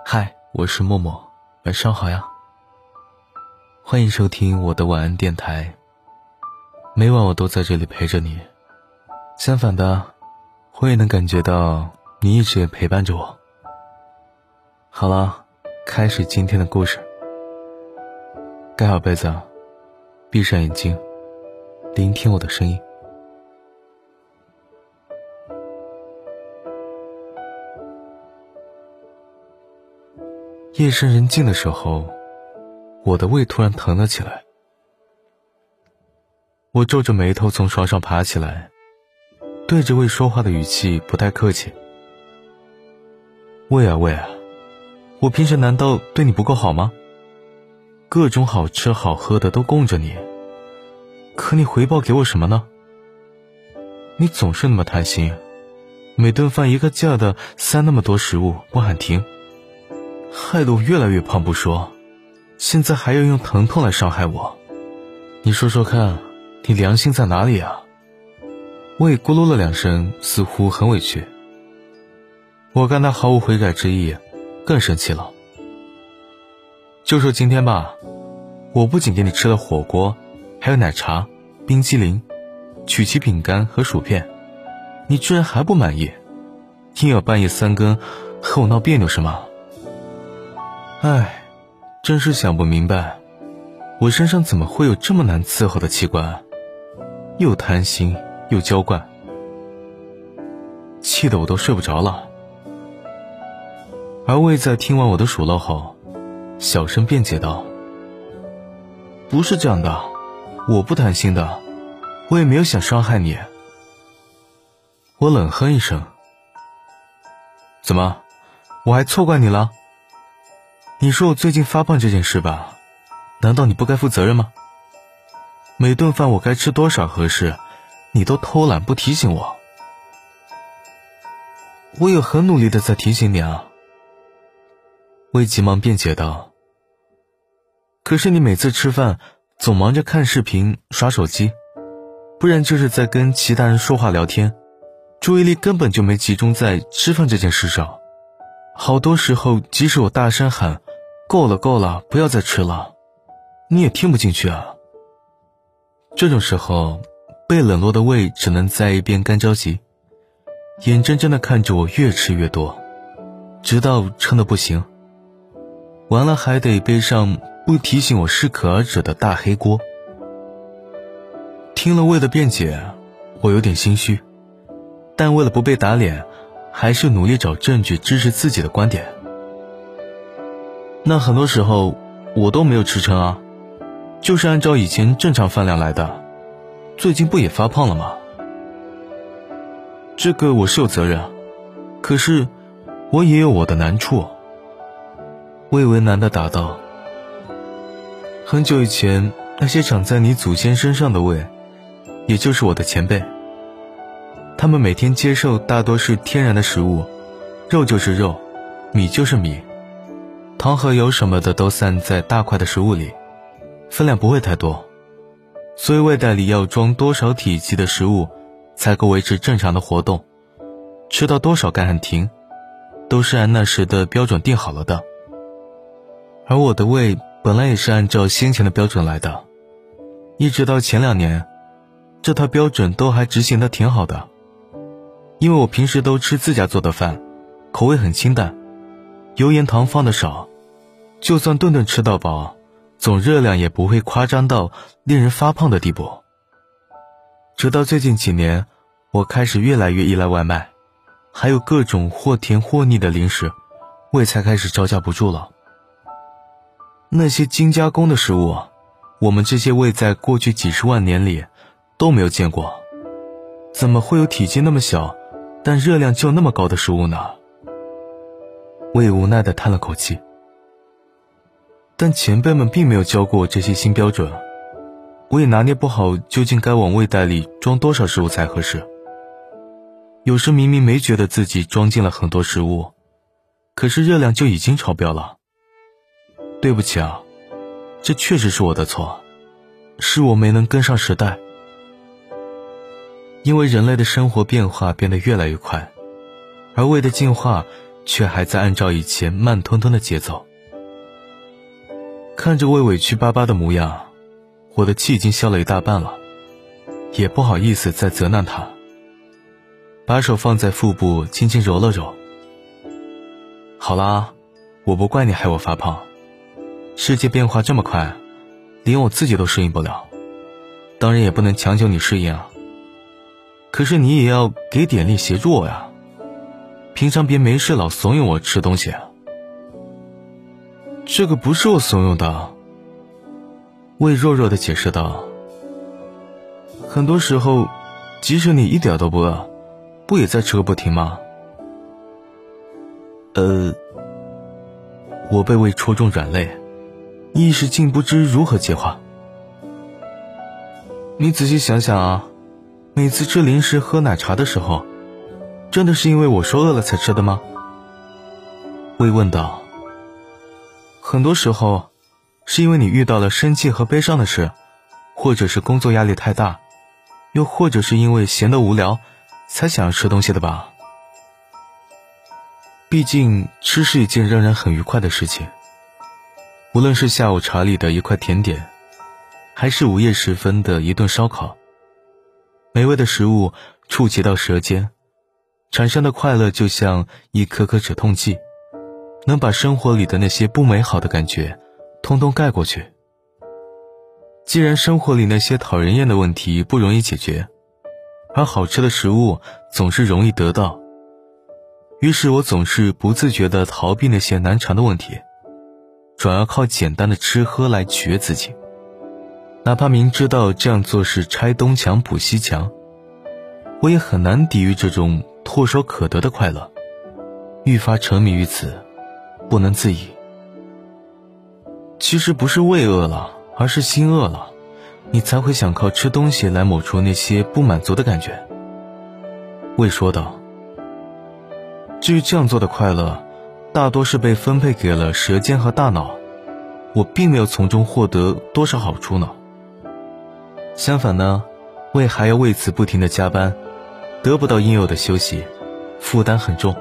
嗨，我是默默，晚上好呀。欢迎收听我的晚安电台。每晚我都在这里陪着你。相反的，我也能感觉到你一直也陪伴着我。好了，开始今天的故事。盖好被子，闭上眼睛，聆听我的声音。夜深人静的时候，我的胃突然疼了起来。我皱着眉头从床上爬起来，对着胃说话的语气不太客气：“胃啊胃啊，我平时难道对你不够好吗？各种好吃好喝的都供着你，可你回报给我什么呢？你总是那么贪心，每顿饭一个劲儿的塞那么多食物，不喊停。”害得我越来越胖不说，现在还要用疼痛来伤害我，你说说看，你良心在哪里啊？我也咕噜了两声，似乎很委屈。我看他毫无悔改之意，更生气了。就说今天吧，我不仅给你吃了火锅，还有奶茶、冰激凌、曲奇饼干和薯片，你居然还不满意，硬要半夜三更和我闹别扭是吗？唉，真是想不明白，我身上怎么会有这么难伺候的器官？又贪心又娇惯，气得我都睡不着了。而魏在听完我的数落后，小声辩解道：“不是这样的，我不贪心的，我也没有想伤害你。”我冷哼一声：“怎么，我还错怪你了？”你说我最近发胖这件事吧，难道你不该负责任吗？每顿饭我该吃多少合适，你都偷懒不提醒我。我有很努力的在提醒你啊。魏急忙辩解道。可是你每次吃饭总忙着看视频、刷手机，不然就是在跟其他人说话聊天，注意力根本就没集中在吃饭这件事上。好多时候，即使我大声喊。够了，够了，不要再吃了，你也听不进去啊。这种时候，被冷落的胃只能在一边干着急，眼睁睁的看着我越吃越多，直到撑得不行。完了还得背上不提醒我适可而止的大黑锅。听了胃的辩解，我有点心虚，但为了不被打脸，还是努力找证据支持自己的观点。那很多时候我都没有吃撑啊，就是按照以前正常饭量来的，最近不也发胖了吗？这个我是有责任，可是我也有我的难处。魏为难的答道：“很久以前，那些长在你祖先身上的胃，也就是我的前辈，他们每天接受大多是天然的食物，肉就是肉，米就是米。”糖和油什么的都散在大块的食物里，分量不会太多，所以胃袋里要装多少体积的食物，才够维持正常的活动，吃到多少该喊停，都是按那时的标准定好了的。而我的胃本来也是按照先前的标准来的，一直到前两年，这套标准都还执行的挺好的，因为我平时都吃自家做的饭，口味很清淡，油盐糖放的少。就算顿顿吃到饱，总热量也不会夸张到令人发胖的地步。直到最近几年，我开始越来越依赖外卖，还有各种或甜或腻的零食，胃才开始招架不住了。那些精加工的食物，我们这些胃在过去几十万年里都没有见过，怎么会有体积那么小，但热量就那么高的食物呢？胃无奈的叹了口气。但前辈们并没有教过我这些新标准，我也拿捏不好究竟该往胃袋里装多少食物才合适。有时明明没觉得自己装进了很多食物，可是热量就已经超标了。对不起啊，这确实是我的错，是我没能跟上时代。因为人类的生活变化变得越来越快，而胃的进化却还在按照以前慢吞吞的节奏。看着魏委屈巴巴的模样，我的气已经消了一大半了，也不好意思再责难他。把手放在腹部，轻轻揉了揉。好啦，我不怪你害我发胖，世界变化这么快，连我自己都适应不了，当然也不能强求你适应啊。可是你也要给点力协助我呀，平常别没事老怂恿我吃东西。这个不是我怂恿的，魏弱弱的解释道。很多时候，即使你一点都不饿。不也在吃个不停吗？呃，我被胃戳中软肋，一时竟不知如何接话。你仔细想想啊，每次吃零食、喝奶茶的时候，真的是因为我说饿了才吃的吗？魏问道。很多时候，是因为你遇到了生气和悲伤的事，或者是工作压力太大，又或者是因为闲得无聊。才想要吃东西的吧？毕竟吃是一件让人很愉快的事情。无论是下午茶里的一块甜点，还是午夜时分的一顿烧烤，美味的食物触及到舌尖，产生的快乐就像一颗颗止痛剂，能把生活里的那些不美好的感觉通通盖过去。既然生活里那些讨人厌的问题不容易解决，而好吃的食物总是容易得到，于是我总是不自觉地逃避那些难缠的问题，转而靠简单的吃喝来取悦自己。哪怕明知道这样做是拆东墙补西墙，我也很难抵御这种唾手可得的快乐，愈发沉迷于此，不能自已。其实不是胃饿了，而是心饿了。你才会想靠吃东西来抹除那些不满足的感觉。魏说道。至于这样做的快乐，大多是被分配给了舌尖和大脑，我并没有从中获得多少好处呢。相反呢，胃还要为此不停的加班，得不到应有的休息，负担很重。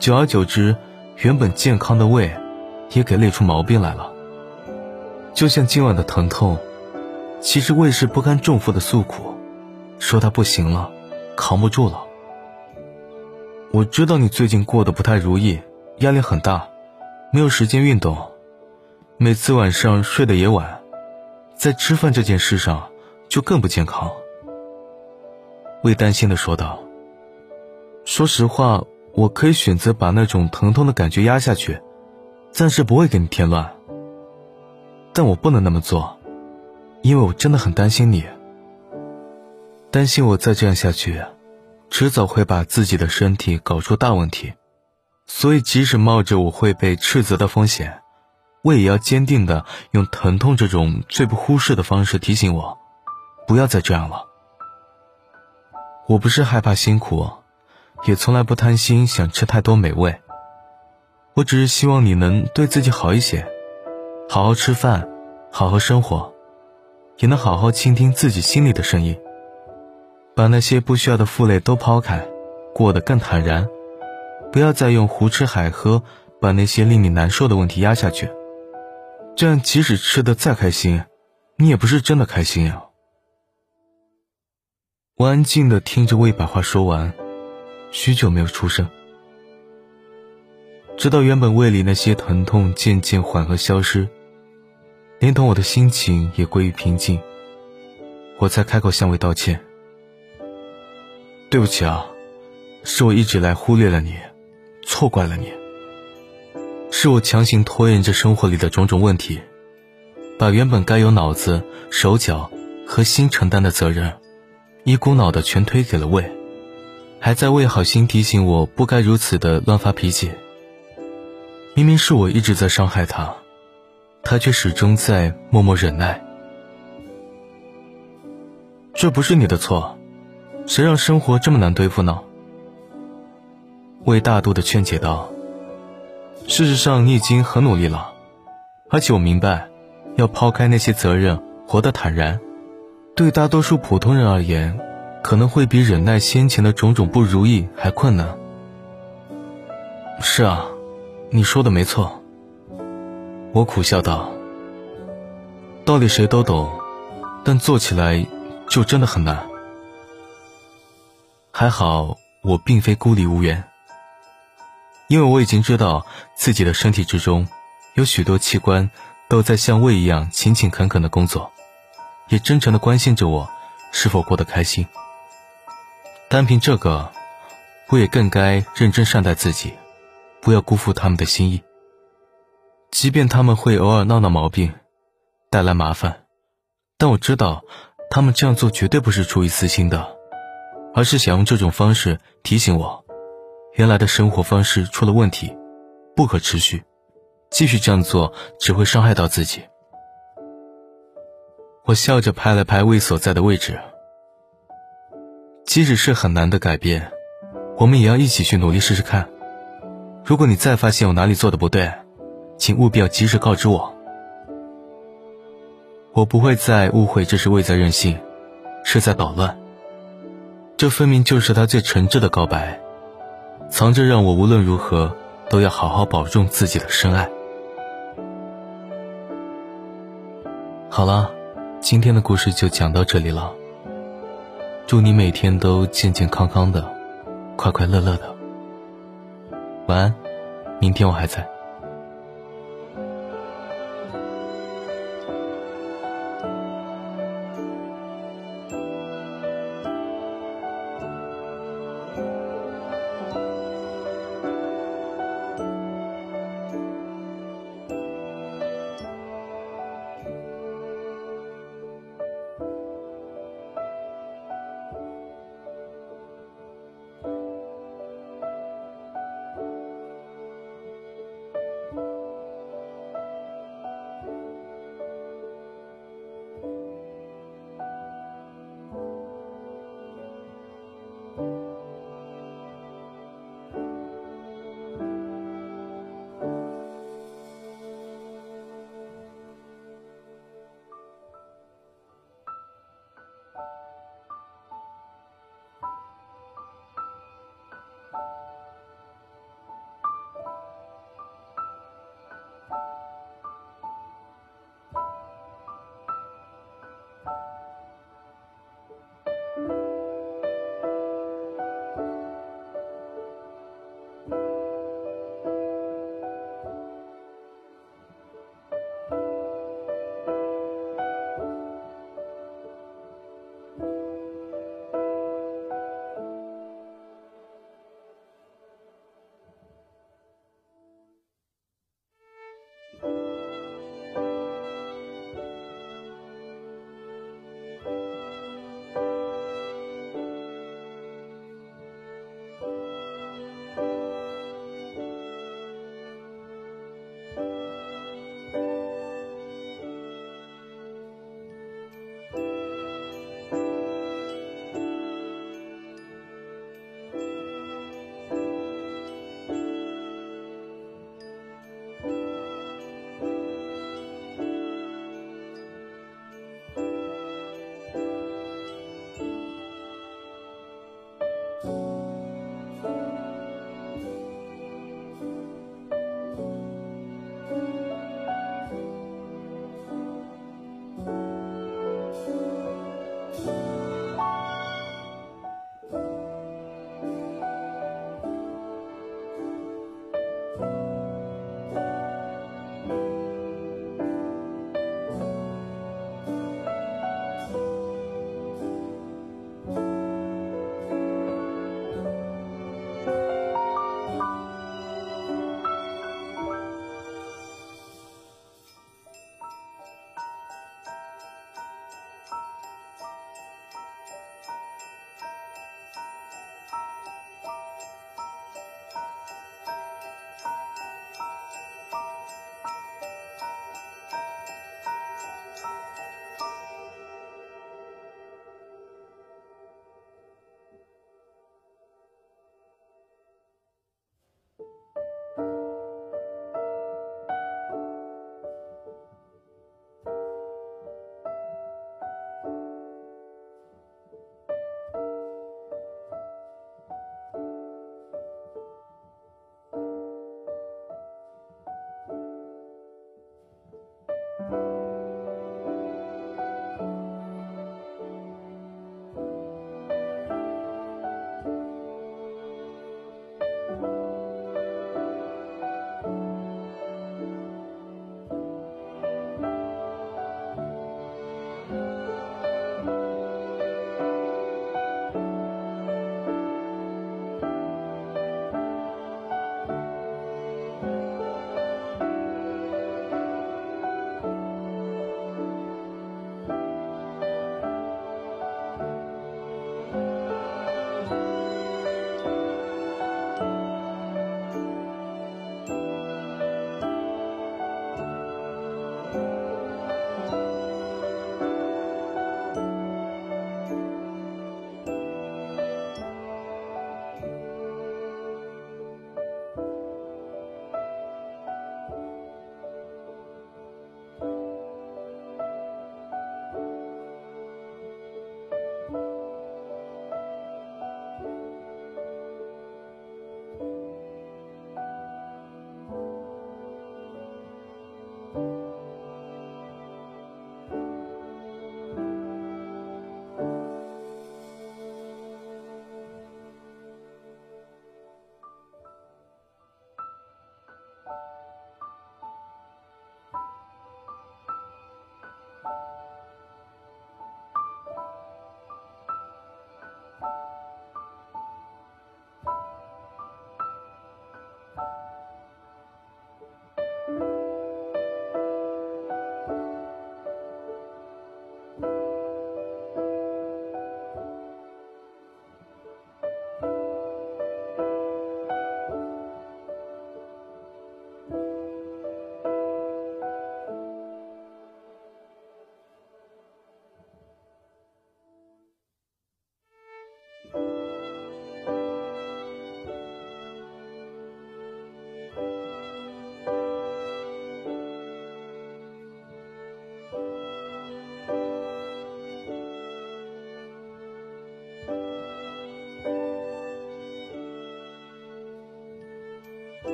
久而久之，原本健康的胃，也给累出毛病来了。就像今晚的疼痛。其实胃是不堪重负的诉苦，说他不行了，扛不住了。我知道你最近过得不太如意，压力很大，没有时间运动，每次晚上睡得也晚，在吃饭这件事上就更不健康。魏担心的说道：“说实话，我可以选择把那种疼痛的感觉压下去，暂时不会给你添乱，但我不能那么做。”因为我真的很担心你，担心我再这样下去，迟早会把自己的身体搞出大问题，所以即使冒着我会被斥责的风险，我也要坚定的用疼痛这种最不忽视的方式提醒我，不要再这样了。我不是害怕辛苦，也从来不贪心想吃太多美味，我只是希望你能对自己好一些，好好吃饭，好好生活。也能好好倾听自己心里的声音，把那些不需要的负累都抛开，过得更坦然，不要再用胡吃海喝把那些令你难受的问题压下去。这样，即使吃的再开心，你也不是真的开心呀。我安静的听着魏把话说完，许久没有出声，直到原本胃里那些疼痛渐渐缓和消失。连同我的心情也归于平静，我才开口向魏道歉。对不起啊，是我一直来忽略了你，错怪了你。是我强行拖延着生活里的种种问题，把原本该由脑子、手脚和心承担的责任，一股脑的全推给了魏，还在为好心提醒我不该如此的乱发脾气。明明是我一直在伤害他。他却始终在默默忍耐，这不是你的错，谁让生活这么难对付呢？魏大度的劝解道：“事实上，你已经很努力了，而且我明白，要抛开那些责任，活得坦然，对大多数普通人而言，可能会比忍耐先前的种种不如意还困难。是啊，你说的没错。我苦笑道：“道理谁都懂，但做起来就真的很难。”还好我并非孤立无援，因为我已经知道自己的身体之中有许多器官都在像胃一样勤勤恳恳的工作，也真诚的关心着我是否过得开心。单凭这个，我也更该认真善待自己，不要辜负他们的心意。即便他们会偶尔闹闹毛病，带来麻烦，但我知道，他们这样做绝对不是出于私心的，而是想用这种方式提醒我，原来的生活方式出了问题，不可持续，继续这样做只会伤害到自己。我笑着拍了拍胃所在的位置。即使是很难的改变，我们也要一起去努力试试看。如果你再发现我哪里做的不对，请务必要及时告知我。我不会再误会这是未在任性，是在捣乱。这分明就是他最诚挚的告白，藏着让我无论如何都要好好保重自己的深爱。好了，今天的故事就讲到这里了。祝你每天都健健康康的，快快乐乐的。晚安，明天我还在。